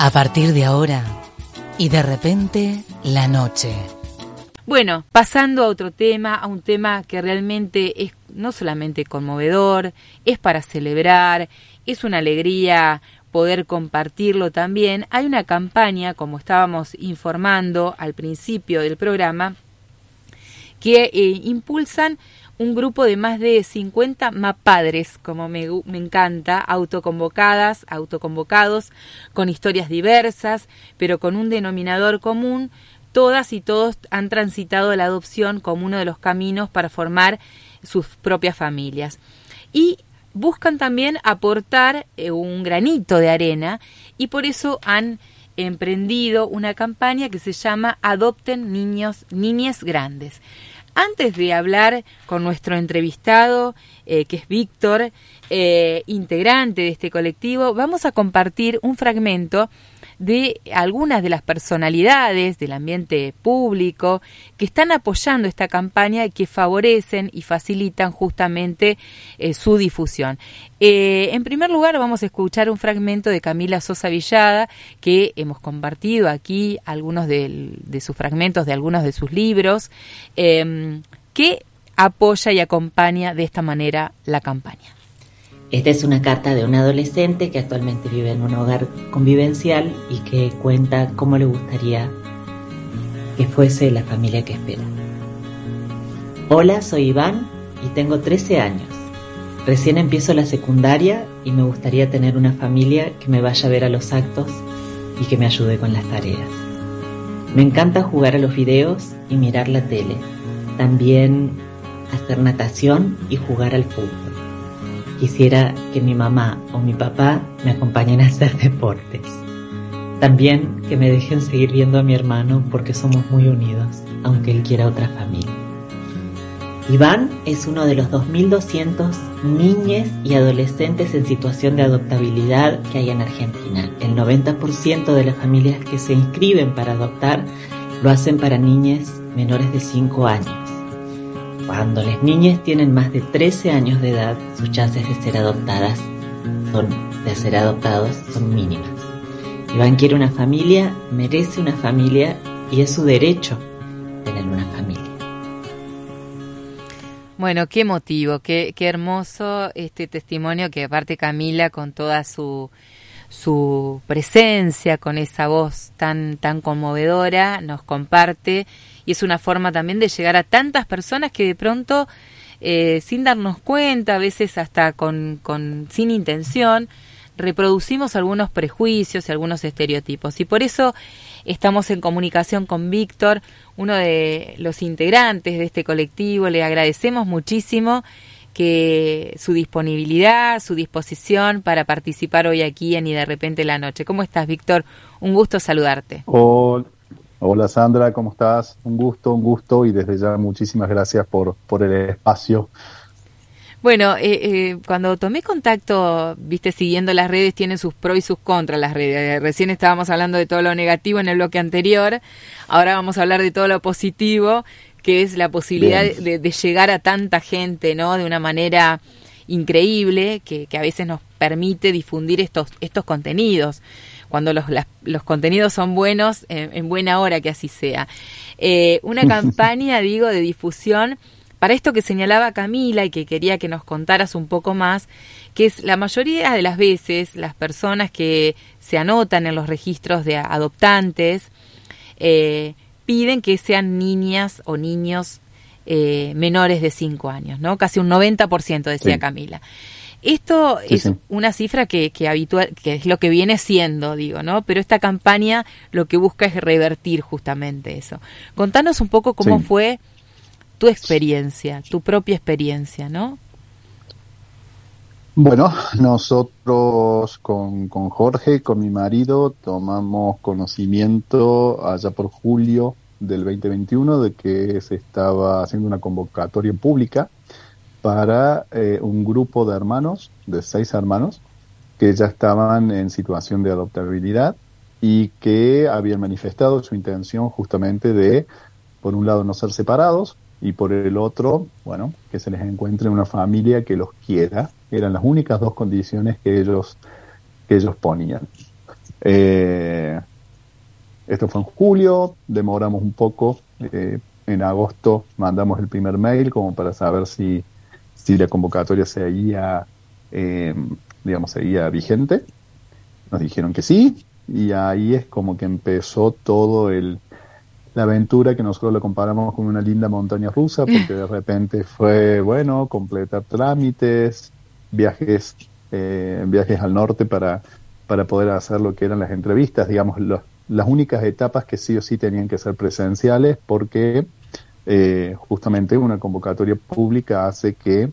A partir de ahora y de repente la noche. Bueno, pasando a otro tema, a un tema que realmente es no solamente conmovedor, es para celebrar, es una alegría poder compartirlo también. Hay una campaña, como estábamos informando al principio del programa, que eh, impulsan un grupo de más de 50 mapadres, como me, me, encanta, autoconvocadas, autoconvocados, con historias diversas, pero con un denominador común. Todas y todos han transitado la adopción como uno de los caminos para formar sus propias familias. Y buscan también aportar eh, un granito de arena y por eso han emprendido una campaña que se llama Adopten Niños, Niñes Grandes. Antes de hablar con nuestro entrevistado, eh, que es Víctor, eh, integrante de este colectivo, vamos a compartir un fragmento de algunas de las personalidades del ambiente público que están apoyando esta campaña y que favorecen y facilitan justamente eh, su difusión. Eh, en primer lugar, vamos a escuchar un fragmento de Camila Sosa Villada, que hemos compartido aquí algunos de, sus fragmentos de algunos de sus libros, em, que apoya y acompaña de esta manera la campaña. Esta es una carta de un adolescente que actualmente vive en un hogar convivencial y que cuenta cómo le gustaría que fuese la familia que espera. Hola, soy Iván y tengo 13 años. Recién empiezo la secundaria y me gustaría tener una familia que me vaya a ver a los actos y que me ayude con las tareas. Me encanta jugar a los videos y mirar la tele. También hacer natación y jugar al fútbol. Quisiera que mi mamá o mi papá me acompañen a hacer deportes. También que me dejen seguir viendo a mi hermano porque somos muy unidos, aunque él quiera otra familia. Iván es uno de los 2.200 niñas y adolescentes en situación de adoptabilidad que hay en Argentina. El 90% de las familias que se inscriben para adoptar lo hacen para niñas menores de 5 años. Cuando las niñas tienen más de 13 años de edad, sus chances de ser adoptadas son, de ser adoptados son mínimas. Iván quiere una familia, merece una familia y es su derecho tener una familia. Bueno, qué motivo, qué, qué hermoso este testimonio que aparte Camila con toda su, su presencia, con esa voz tan, tan conmovedora, nos comparte y es una forma también de llegar a tantas personas que de pronto, eh, sin darnos cuenta, a veces hasta con, con, sin intención, reproducimos algunos prejuicios y algunos estereotipos. Y por eso estamos en comunicación con Víctor, uno de los integrantes de este colectivo. Le agradecemos muchísimo que su disponibilidad, su disposición para participar hoy aquí en Y de repente la noche. ¿Cómo estás, Víctor? Un gusto saludarte. Hola. Hola Sandra, ¿cómo estás? Un gusto, un gusto y desde ya muchísimas gracias por, por el espacio. Bueno, eh, eh, cuando tomé contacto, viste, siguiendo las redes, tienen sus pros y sus contras las redes. Eh, recién estábamos hablando de todo lo negativo en el bloque anterior, ahora vamos a hablar de todo lo positivo, que es la posibilidad de, de, llegar a tanta gente, ¿no? De una manera increíble que, que a veces nos permite difundir estos, estos contenidos cuando los, los contenidos son buenos, en buena hora que así sea. Eh, una campaña, digo, de difusión para esto que señalaba Camila y que quería que nos contaras un poco más, que es la mayoría de las veces las personas que se anotan en los registros de adoptantes eh, piden que sean niñas o niños eh, menores de 5 años, ¿no? Casi un 90%, decía Camila. Esto es una cifra que, que, habitual, que es lo que viene siendo, digo, ¿no? Pero esta campaña lo que busca es revertir justamente eso. Contanos un poco cómo fue tu experiencia, tu propia experiencia, ¿no? Bueno, nosotros con, con Jorge, con mi marido, tomamos conocimiento allá por julio del 2021 de que se estaba haciendo una convocatoria pública para eh, un grupo de hermanos, de seis hermanos, que ya estaban en situación de adoptabilidad y que habían manifestado su intención justamente de, por un lado, no ser separados y por el otro, bueno, que se les encuentre una familia que los quiera. Eran las únicas dos condiciones que ellos, que ellos ponían. Eh, esto fue en julio, demoramos un poco. Eh, en agosto mandamos el primer mail como para saber si, si la convocatoria seguía, eh, digamos, seguía vigente. Nos dijeron que sí, y ahí es como que empezó todo el, la aventura que nosotros lo comparamos con una linda montaña rusa, porque de repente fue, bueno, completar trámites, viajes, eh, viajes al norte para, para poder hacer lo que eran las entrevistas, digamos, las únicas etapas que sí o sí tenían que ser presenciales, porque eh, justamente una convocatoria pública hace que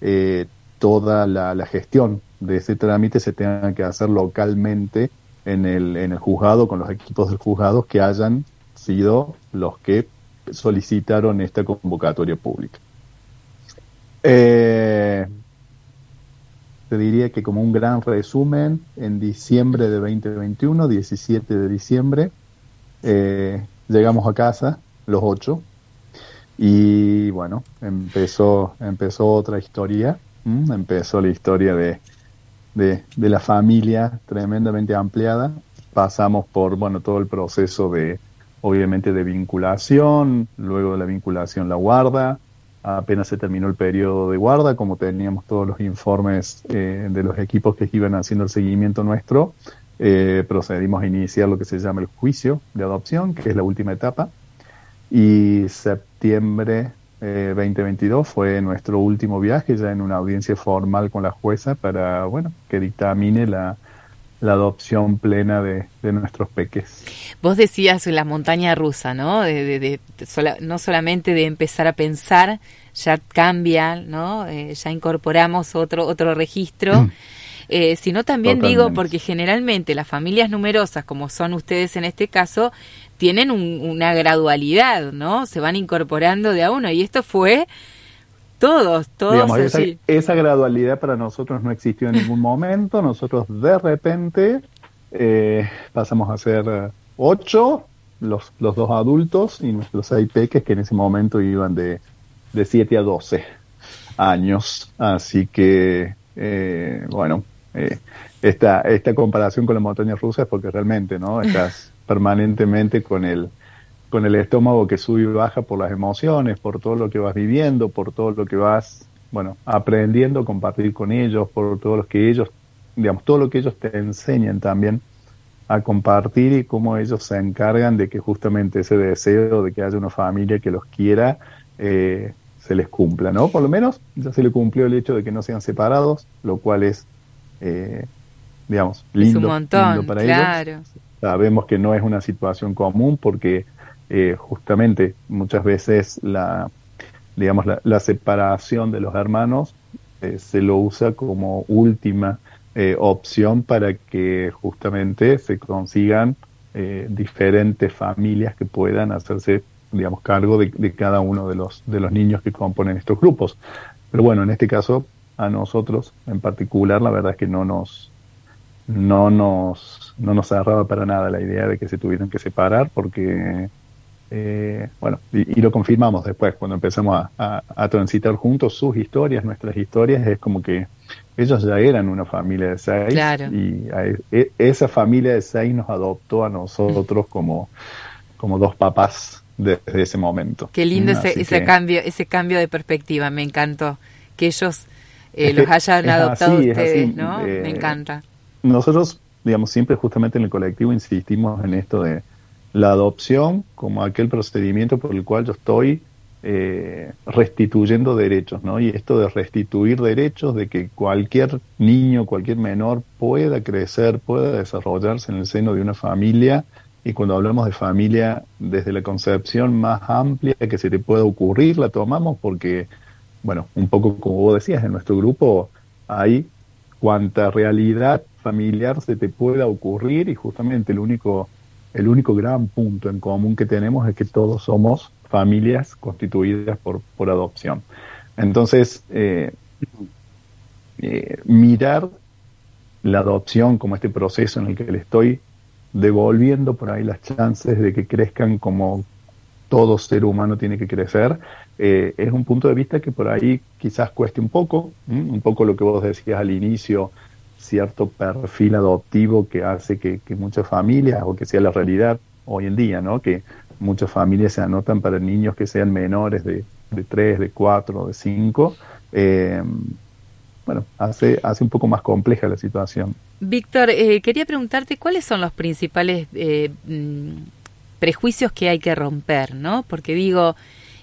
eh, toda la, gestión de ese trámite se tenga que hacer localmente en el, en el juzgado, con los equipos del juzgado que hayan sido los que solicitaron esta convocatoria pública. Eh, te diría que como un gran resumen, en diciembre de 2021, 17 de diciembre, llegamos a casa, los ocho, y bueno, empezó, empezó otra historia, empezó la historia de, de, la familia tremendamente ampliada. Pasamos por bueno todo el proceso de obviamente de vinculación, luego de la vinculación la guarda, apenas se terminó el periodo de guarda, como teníamos todos los informes eh, de los equipos que iban haciendo el seguimiento nuestro, eh, procedimos a iniciar lo que se llama el juicio de adopción, que es la última etapa, y septiembre 2022 eh, fue nuestro último viaje ya en una audiencia formal con la jueza para, bueno, que dictamine la, la adopción plena de, de, nuestros peques. Vos decías la montaña rusa, ¿no? De, de, de no solamente de empezar a pensar, ya cambia, ¿no? Eh, ya incorporamos otro otro registro. Eh, sino también Totalmente. digo porque generalmente las familias numerosas como son ustedes en este caso tienen un, una gradualidad, ¿no? Se van incorporando de a uno y esto fue todos, todos. Digamos, esa, esa, gradualidad para nosotros no existió en ningún momento. Nosotros de repente eh, pasamos a ser ocho, los, los dos adultos y nuestros seis peques que en ese momento iban de, de siete a doce años. Así que, eh, bueno, eh, esta, esta comparación con la montaña rusa es porque realmente, ¿no? Estás permanentemente con el, con el estómago que sube y baja por las emociones, por todo lo que vas viviendo, por todo lo que vas, bueno, aprendiendo a compartir con ellos, por todo lo que ellos, digamos, todo lo que ellos te enseñan también a compartir y cómo ellos se encargan de que justamente ese deseo de que haya una familia que los quiera eh, se les cumpla, ¿no? Por lo menos ya se le cumplió el hecho de que no sean separados, lo cual es, eh, digamos, lindo, es un montón, lindo para claro. ellos. Sabemos que no es una situación común porque eh, justamente muchas veces la, digamos, la, la separación de los hermanos eh, se lo usa como última opción para que justamente se consigan diferentes familias que puedan hacerse, digamos, cargo de, de, cada uno de los, de los niños que componen estos grupos. Pero bueno, en este caso, a nosotros en particular, la verdad es que no nos, no nos, no nos agarraba para nada la idea de que se tuvieran que separar porque eh, bueno, y, y, lo confirmamos después, cuando empezamos a, a, a, transitar juntos sus historias, nuestras historias, es como que ellos ya eran una familia de seis claro. y a, e, esa familia de seis nos adoptó a nosotros como, como dos papás desde ese momento. Qué lindo ese, ese, cambio, ese cambio de perspectiva, me encantó. Que ellos eh, los hayan adoptado así, ustedes, ¿no? Eh, me encanta. Nosotros, digamos, siempre justamente en el colectivo insistimos en esto de la adopción como aquel procedimiento por el cual yo estoy eh, restituyendo derechos, ¿no? Y esto de restituir derechos, de que cualquier niño, cualquier menor pueda crecer, pueda desarrollarse en el seno de una familia, y cuando hablamos de familia, desde la concepción más amplia que se te pueda ocurrir, la tomamos porque, bueno, un poco como vos decías, en nuestro grupo hay cuanta realidad familiar se te pueda ocurrir y justamente el único el único gran punto en común que tenemos es que todos somos familias constituidas por, por adopción. Entonces, eh, eh, mirar la adopción como este proceso en el que le estoy devolviendo por ahí las chances de que crezcan como todo ser humano tiene que crecer, eh, es un punto de vista que por ahí quizás cueste un poco, un poco lo que vos decías al inicio, cierto perfil adoptivo que hace que, muchas familias, o que sea la realidad hoy en día, ¿no? Que muchas familias se anotan para niños que sean menores de, de 3, de 4, de 5. Eh, bueno, hace, hace un poco más compleja la situación. Víctor, eh, quería preguntarte cuáles son los principales eh, mm, prejuicios que hay que romper, ¿no? Porque digo,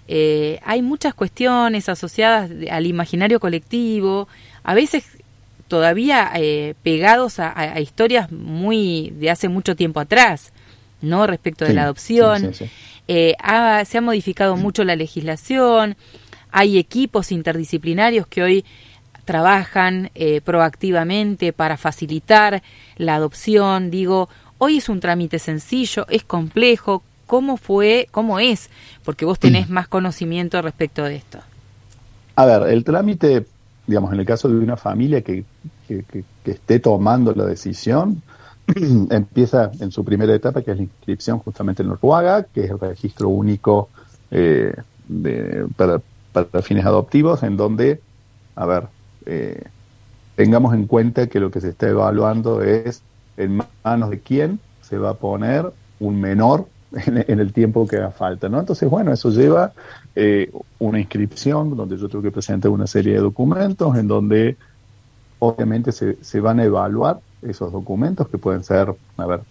eh, hay muchas cuestiones asociadas al imaginario colectivo, a veces todavía pegados a, historias muy de hace mucho tiempo atrás, ¿no? Respecto de la adopción. se ha modificado mucho la legislación, hay equipos interdisciplinarios que hoy trabajan eh, proactivamente para facilitar la adopción. Digo, hoy es un trámite sencillo, es complejo. ¿Cómo fue, cómo es? Porque vos tenés más conocimiento respecto de esto. A ver, el trámite, digamos, en el caso de una familia que, que, esté tomando la decisión, empieza en su primera etapa, que es la inscripción justamente en el RUAGA, que es el registro único eh, de, para, para fines adoptivos, en donde, a ver, eh, tengamos en cuenta que lo que se está evaluando es en manos de quién se va a poner un menor en, el tiempo que haga falta, ¿no? Entonces, bueno, eso lleva eh, una inscripción donde yo tengo que presentar una serie de documentos en donde obviamente se, se van a evaluar esos documentos que pueden ser, a ver,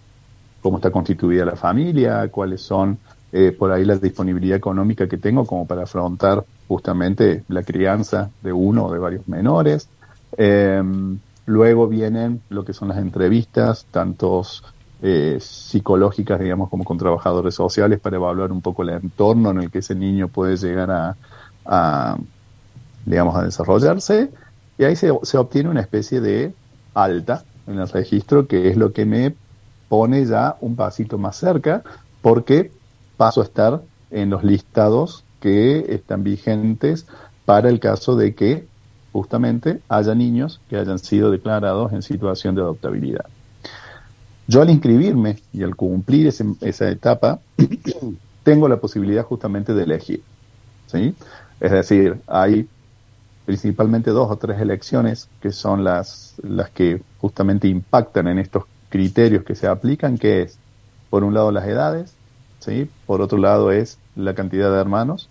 cómo está constituida la familia, cuáles son eh, por ahí la disponibilidad económica que tengo como para afrontar justamente la crianza de uno o de varios menores. Em, luego vienen lo que son las entrevistas, tantos eh, psicológicas, digamos, como con trabajadores sociales para evaluar un poco el entorno en el que ese niño puede llegar a, digamos, a desarrollarse. Y ahí se, se obtiene una especie de alta en el registro, que es lo que me pone ya un pasito más cerca, porque paso a estar en los listados que están vigentes para el caso de que justamente haya niños que hayan sido declarados en situación de adoptabilidad. Yo al inscribirme y al cumplir esa etapa, tengo la posibilidad justamente de elegir. ¿sí? Es decir, hay principalmente dos o tres elecciones que son las, las que justamente impactan en estos criterios que se aplican, que es, por un lado, las edades, ¿sí? Por otro lado es la cantidad de hermanos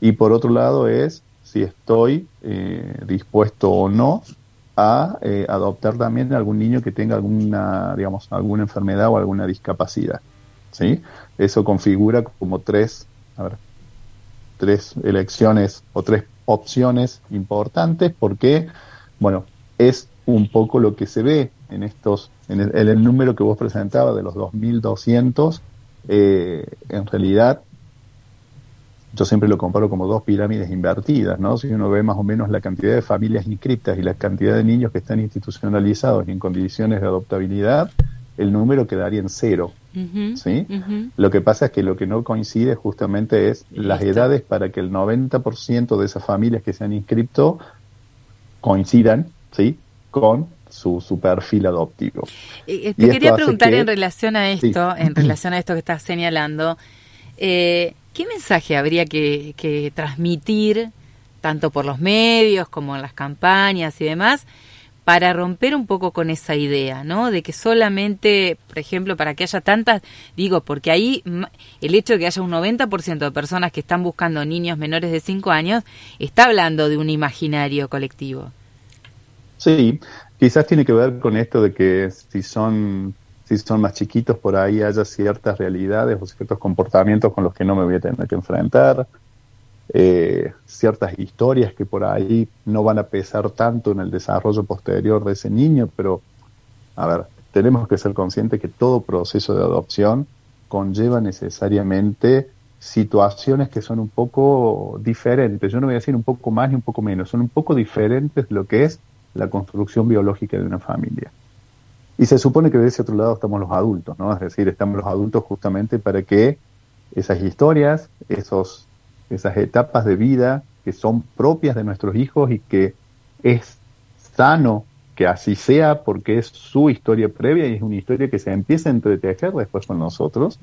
y por otro lado es si estoy eh, dispuesto o no a eh, adoptar también algún niño que tenga alguna, digamos, alguna enfermedad o alguna discapacidad, ¿sí? Eso configura como tres, a ver, tres elecciones o tres opciones importantes porque, bueno, es un poco lo que se ve en estos, en el, número que vos presentabas de los 2.200 eh, en realidad yo siempre lo comparo como dos pirámides invertidas, ¿no? Si uno ve más o menos la cantidad de familias inscriptas y la cantidad de niños que están institucionalizados y en condiciones de adoptabilidad, el número quedaría en cero, ¿sí? Lo que pasa es que lo que no coincide justamente es las edades para que el 90% de esas familias que se han inscrito coincidan, ¿sí? Con su, su perfil adoptivo. te quería preguntar en relación a esto, en relación a esto que estás señalando, eh, ¿qué mensaje habría que, transmitir, tanto por los medios como en las campañas y demás, para romper un poco con esa idea, ¿no? De que solamente, por ejemplo, para que haya tantas, digo, porque ahí el hecho de que haya un 90% de personas que están buscando niños menores de 5 años, está hablando de un imaginario colectivo. Sí, Quizás tiene que ver con esto de que si son, si son más chiquitos por ahí haya ciertas realidades o ciertos comportamientos con los que no me voy a tener que enfrentar, eh, ciertas historias que por ahí no van a pesar tanto en el desarrollo posterior de ese niño, pero a ver, tenemos que ser conscientes que todo proceso de adopción conlleva necesariamente situaciones que son un poco diferentes. Yo no voy a decir un poco más ni un poco menos, son un poco diferentes de lo que es la construcción biológica de una familia. Y se supone que de ese otro lado estamos los adultos, ¿no? Es decir, estamos los adultos justamente para que esas historias, esos, esas etapas de vida que son propias de nuestros hijos y que es sano que así sea porque es su historia previa y es una historia que se empieza a entretejer después con nosotros,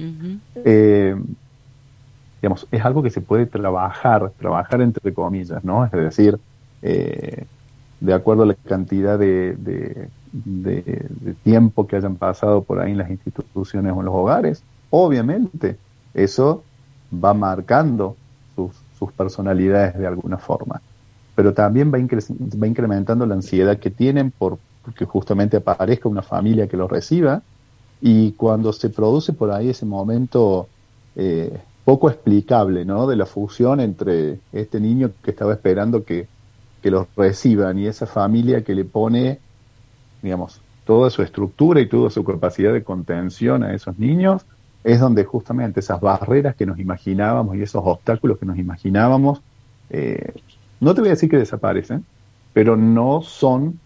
eh, digamos, es algo que se puede trabajar, trabajar entre comillas, ¿no? Es decir, eh, de acuerdo a la cantidad de, de, tiempo que hayan pasado por ahí en las instituciones o en los hogares, obviamente eso va marcando sus, sus personalidades de alguna forma. Pero también va, va incrementando la ansiedad que tienen por que justamente aparezca una familia que los reciba y cuando se produce por ahí ese momento eh, poco explicable, ¿no? De la fusión entre este niño que estaba esperando que, que los reciban y esa familia que le pone, digamos, toda su estructura y toda su capacidad de contención a esos niños, es donde justamente esas barreras que nos imaginábamos y esos obstáculos que nos imaginábamos, eh, no te voy a decir que desaparecen, pero no son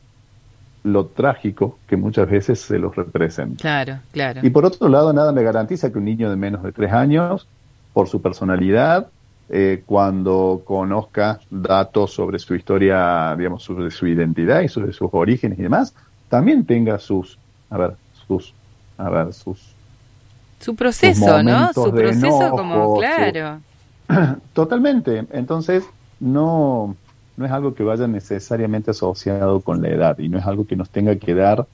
lo trágico que muchas veces se los representa. Claro, claro. Y por otro lado, nada me garantiza que un niño de menos de tres años, por su personalidad, eh, cuando conozca datos sobre su historia, digamos, sobre su identidad y sobre sus orígenes y demás, también tenga sus, a ver, sus, a ver, sus... Su proceso, ¿no? Su proceso como, claro. Totalmente. Entonces, no, no es algo que vaya necesariamente asociado con la edad y no es algo que nos tenga que dar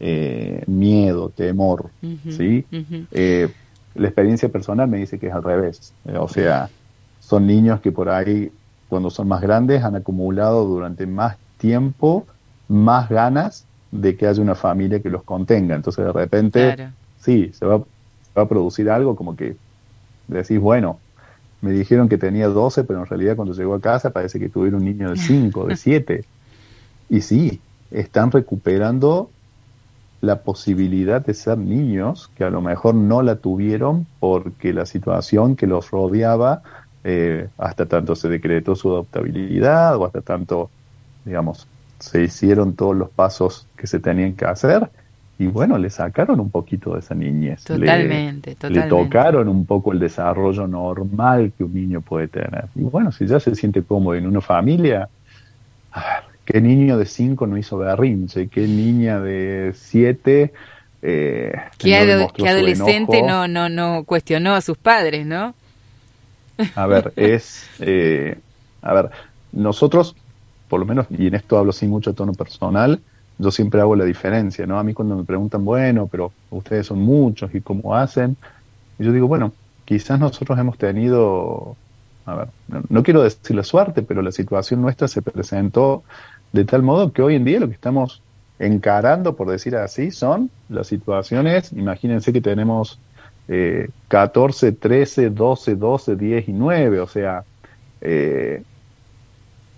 eh, miedo, temor, ¿sí? Eh, la experiencia personal me dice que es al revés, eh, o sea, son niños que por ahí, cuando son más grandes, han acumulado durante más tiempo más ganas de que haya una familia que los contenga, entonces de repente, sí, se va, va a producir algo como que decís, bueno, me dijeron que tenía 12, pero en realidad cuando llegó a casa parece que tuviera un niño de 5, de 7. Y sí, están recuperando la posibilidad de ser niños que a lo mejor no la tuvieron porque la situación que los rodeaba, eh, hasta tanto se decretó su adoptabilidad o hasta tanto, digamos, se hicieron todos los pasos que se tenían que hacer, y bueno, le sacaron un poquito de esa niñez. Totalmente, le, totalmente. Le tocaron un poco el desarrollo normal que un niño puede tener. Y bueno, si ya se siente cómodo en una familia, a ver, ¿qué niño de cinco no hizo berrinche? ¿Qué niña de siete... Eh, ¿Qué, adolescente no, no, no cuestionó a sus padres, no? A ver, es... Eh, a ver, nosotros, por lo menos, y en esto hablo sin mucho tono personal, yo siempre hago la diferencia, ¿no? A mí cuando me preguntan, bueno, pero ustedes son muchos y cómo hacen, y yo digo, bueno, quizás nosotros hemos tenido, a ver, no, quiero decir la suerte, pero la situación nuestra se presentó de tal modo que hoy en día lo que estamos encarando, por decir así, son las situaciones, imagínense que tenemos eh, 14, 13, 12, 12, 10 y 9, o sea, eh,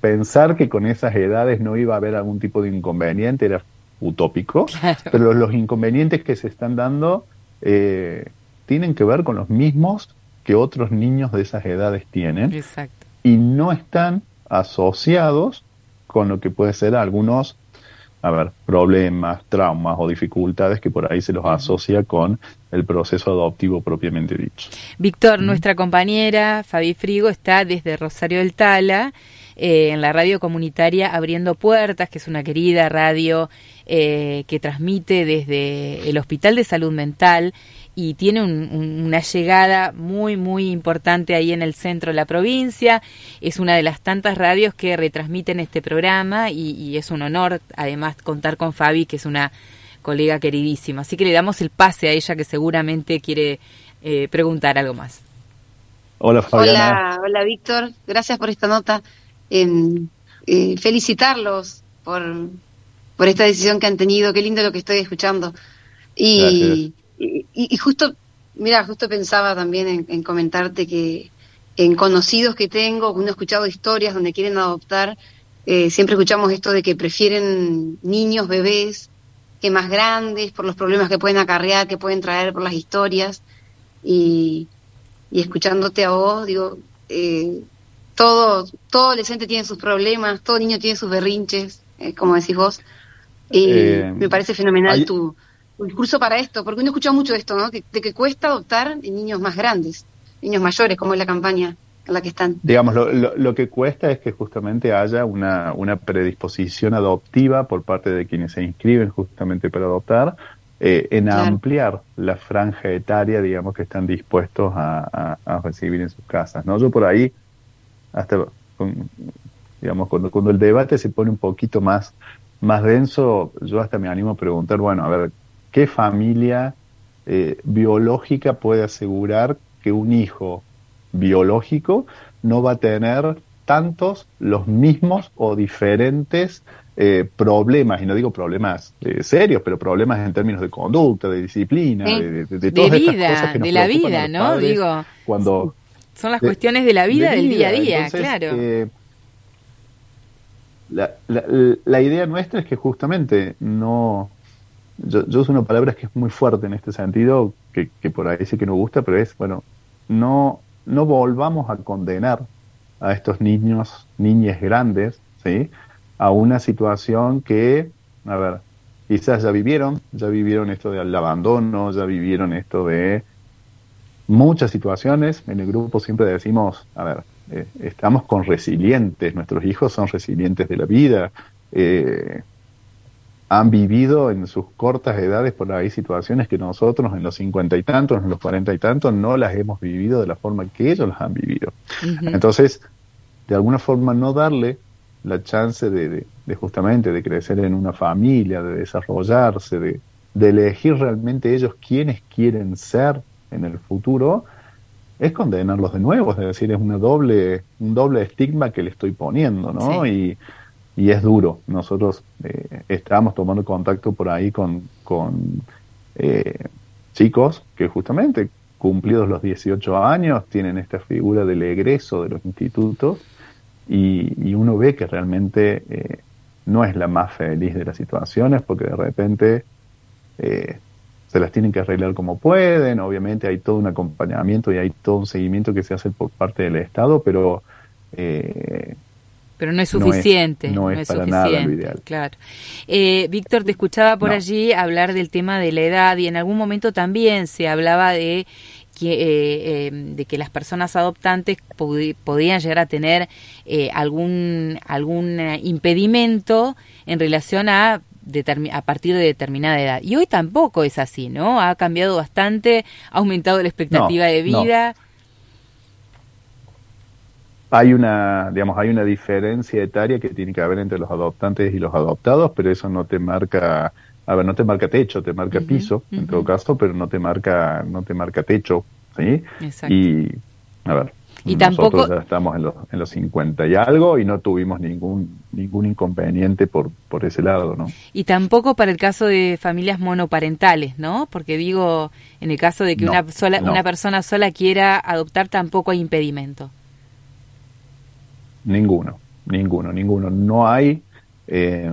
pensar que con esas edades no iba a haber algún tipo de inconveniente era utópico, pero los, inconvenientes que se están dando eh, tienen que ver con los mismos que otros niños de esas edades tienen y no están asociados con lo que puede ser algunos a ver, problemas, traumas o dificultades que por ahí se los asocia con el proceso adoptivo propiamente dicho. Víctor, nuestra compañera Fabi Frigo está desde Rosario del Tala eh, en la radio comunitaria Abriendo Puertas, que es una querida radio eh, que transmite desde el Hospital de Salud Mental y tiene una llegada muy, muy importante ahí en el centro de la provincia. Es una de las tantas radios que retransmiten este programa y, es un honor además contar con Fabi, que es una colega queridísima. Así que le damos el pase a ella que seguramente quiere eh, preguntar algo más. Hola Fabiana. Hola, hola Víctor, gracias por esta nota en eh, felicitarlos por, por esta decisión que han tenido. Qué lindo lo que estoy escuchando. Y, y, justo, mira, justo pensaba también en, comentarte que en conocidos que tengo, uno ha escuchado historias donde quieren adoptar, eh, siempre escuchamos esto de que prefieren niños, bebés, que más grandes, por los problemas que pueden acarrear, que pueden traer por las historias. Y, y escuchándote a vos, digo, eh, todo, todo adolescente tiene sus problemas, todo niño tiene sus berrinches, eh, como decís vos. Y eh, me parece fenomenal tu, discurso para esto, porque uno escucha mucho esto, ¿no? De, que cuesta adoptar en niños más grandes, niños mayores, como es la campaña en la que están. Digamos, lo, lo, que cuesta es que justamente haya una, una predisposición adoptiva por parte de quienes se inscriben justamente para adoptar, eh, en ampliar la franja etaria, digamos, que están dispuestos a, a, recibir en sus casas. ¿no? Yo por ahí hasta digamos cuando, cuando el debate se pone un poquito más más denso, yo hasta me animo a preguntar, bueno, a ver, ¿qué familia eh, biológica puede asegurar que un hijo biológico no va a tener tantos, los mismos o diferentes eh, problemas, y no digo problemas eh, serios, pero problemas en términos de conducta, de disciplina, de, de, todas vida, estas cosas que de la vida, ¿no? Digo, cuando son las cuestiones de la vida, del día a día, claro. Eh, la, la, idea nuestra es que justamente no, yo, yo uso una palabra que es muy fuerte en este sentido, que, que por ahí sí que no gusta, pero es, bueno, no, no volvamos a condenar a estos niños, niñas grandes, ¿sí? a una situación que, a ver, quizás ya vivieron, ya vivieron esto del abandono, ya vivieron esto de muchas situaciones. En el grupo siempre decimos, a ver, eh, estamos con resilientes, nuestros hijos son resilientes de la vida, eh, han vivido en sus cortas edades por ahí situaciones que nosotros en los cincuenta y tantos, en los cuarenta y tantos, no las hemos vivido de la forma que ellos las han vivido. Entonces, de alguna forma no darle la chance de, justamente de crecer en una familia, de desarrollarse, de, elegir realmente ellos quiénes quieren ser en el futuro, es condenarlos de nuevo, es decir, es una doble, un doble estigma que le estoy poniendo, ¿no? Y, y, es duro. Nosotros eh, estamos tomando contacto por ahí con, con eh, chicos que justamente cumplidos los 18 años tienen esta figura del egreso de los institutos y, uno ve que realmente eh, no es la más feliz de las situaciones porque de repente eh, se las tienen que arreglar como pueden, obviamente hay todo un acompañamiento y hay todo un seguimiento que se hace por parte del Estado, pero... Eh, pero no es suficiente. No es, para nada lo ideal. Claro. Víctor, te escuchaba por allí hablar del tema de la edad y en algún momento también se hablaba de eh, em, de que las personas adoptantes podían llegar a tener eh, algún, algún impedimento en relación a a partir de determinada edad. Y hoy tampoco es así, ¿no? Ha cambiado bastante, ha aumentado la expectativa de vida. Hay una, digamos, hay una diferencia etaria que tiene que haber entre los adoptantes y los adoptados, pero eso no te marca a ver, no te marca techo, te marca piso, en todo caso, pero no te marca, no te marca techo, ¿sí? Exacto. Y, a ver, y nosotros ya estamos en los, en los 50 y algo y no tuvimos ningún ningún inconveniente por, por ese lado, ¿no? Y tampoco para el caso de familias monoparentales, ¿no? Porque digo, en el caso de que una sola una persona sola quiera adoptar tampoco hay impedimento. Ninguno, ninguno, ninguno. No hay, eh,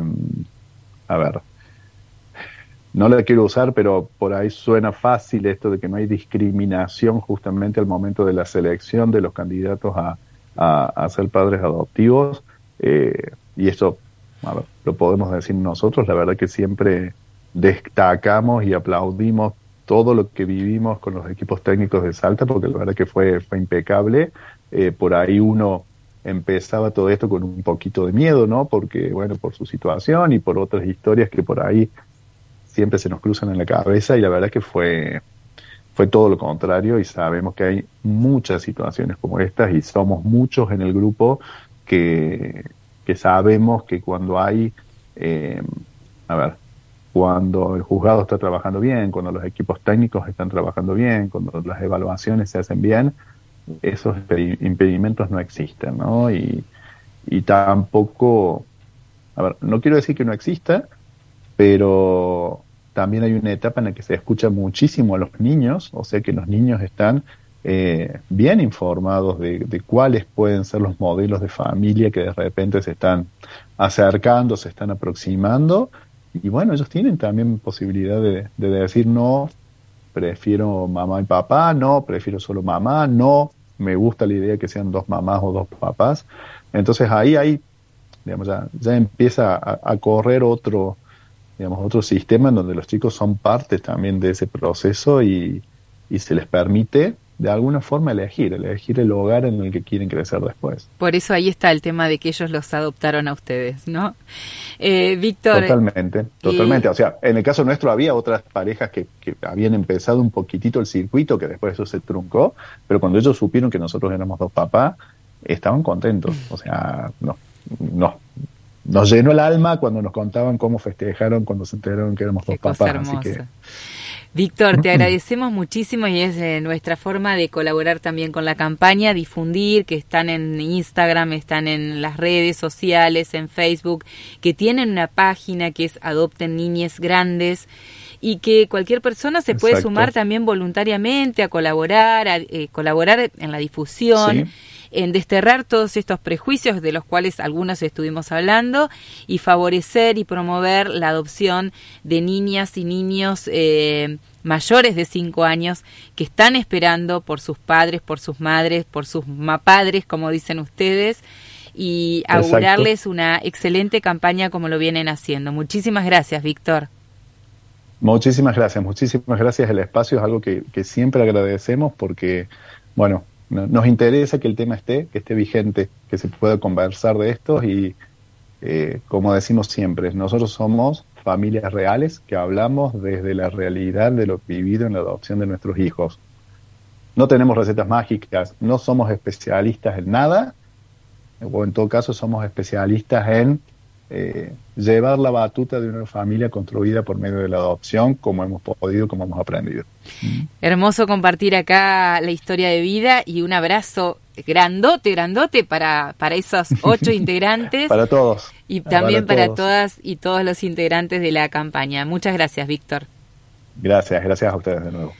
a ver, no la quiero usar, pero por ahí suena fácil esto de que no hay discriminación justamente al momento de la selección de los candidatos a, a, ser padres adoptivos. Eh, y eso lo podemos decir nosotros, la verdad que siempre destacamos y aplaudimos todo lo que vivimos con los equipos técnicos de Salta, porque la verdad que fue, fue impecable. Eh, por ahí uno empezaba todo esto con un poquito de miedo, ¿no? Porque, bueno, por su situación y por otras historias que por ahí siempre se nos cruzan en la cabeza y la verdad que fue, fue todo lo contrario y sabemos que hay muchas situaciones como estas y somos muchos en el grupo que, que sabemos que cuando hay, eh, a ver, cuando el juzgado está trabajando bien, cuando los equipos técnicos están trabajando bien, cuando las evaluaciones se hacen bien, esos impedimentos no existen, ¿no? Y, y tampoco, a ver, no quiero decir que no exista, pero también hay una etapa en la que se escucha muchísimo a los niños, o sea que los niños están eh, bien informados de, cuáles pueden ser los modelos de familia que de repente se están acercando, se están aproximando, y bueno, ellos tienen también posibilidad de, decir no, prefiero mamá y papá, no, prefiero solo mamá, no, me gusta la idea que sean dos mamás o dos papás. Entonces ahí hay, digamos, ya, ya empieza a correr otro, digamos, otro sistema en donde los chicos son parte también de ese proceso y, y se les permite de alguna forma elegir, elegir el hogar en el que quieren crecer después. Por eso ahí está el tema de que ellos los adoptaron a ustedes, ¿no? Eh, Víctor. Totalmente, totalmente. O sea, en el caso nuestro había otras parejas que, que, habían empezado un poquitito el circuito, que después eso se truncó, pero cuando ellos supieron que nosotros éramos dos papás, estaban contentos. O sea, no, no, nos llenó el alma cuando nos contaban cómo festejaron cuando se enteraron que éramos dos papás. Así que, Víctor, te agradecemos muchísimo y es eh, nuestra forma de colaborar también con la campaña, difundir que están en Instagram, están en las redes sociales, en Facebook, que tienen una página que es Adopten Niñes Grandes y que cualquier persona se puede sumar también voluntariamente a colaborar, a eh, colaborar en la difusión en desterrar todos estos prejuicios de los cuales algunos estuvimos hablando y favorecer y promover la adopción de niñas y niños eh, mayores de 5 años que están esperando por sus padres, por sus madres, por sus padres, como dicen ustedes, y augurarles una excelente campaña como lo vienen haciendo. Muchísimas gracias, Víctor. Muchísimas gracias, muchísimas gracias. El espacio es algo que, siempre agradecemos porque, bueno, nos interesa que el tema esté, que esté vigente, que se pueda conversar de esto y, eh, como decimos siempre, nosotros somos familias reales que hablamos desde la realidad de lo vivido en la adopción de nuestros hijos. No tenemos recetas mágicas, no somos especialistas en nada, o en todo caso somos especialistas en eh, llevar la batuta de una familia construida por medio de la adopción, como hemos podido, como hemos aprendido. Hermoso compartir acá la historia de vida y un abrazo grandote, grandote para, para esos ocho integrantes. para todos. Y también para, todas y todos los integrantes de la campaña. Muchas gracias, Víctor. Gracias, gracias a ustedes de nuevo.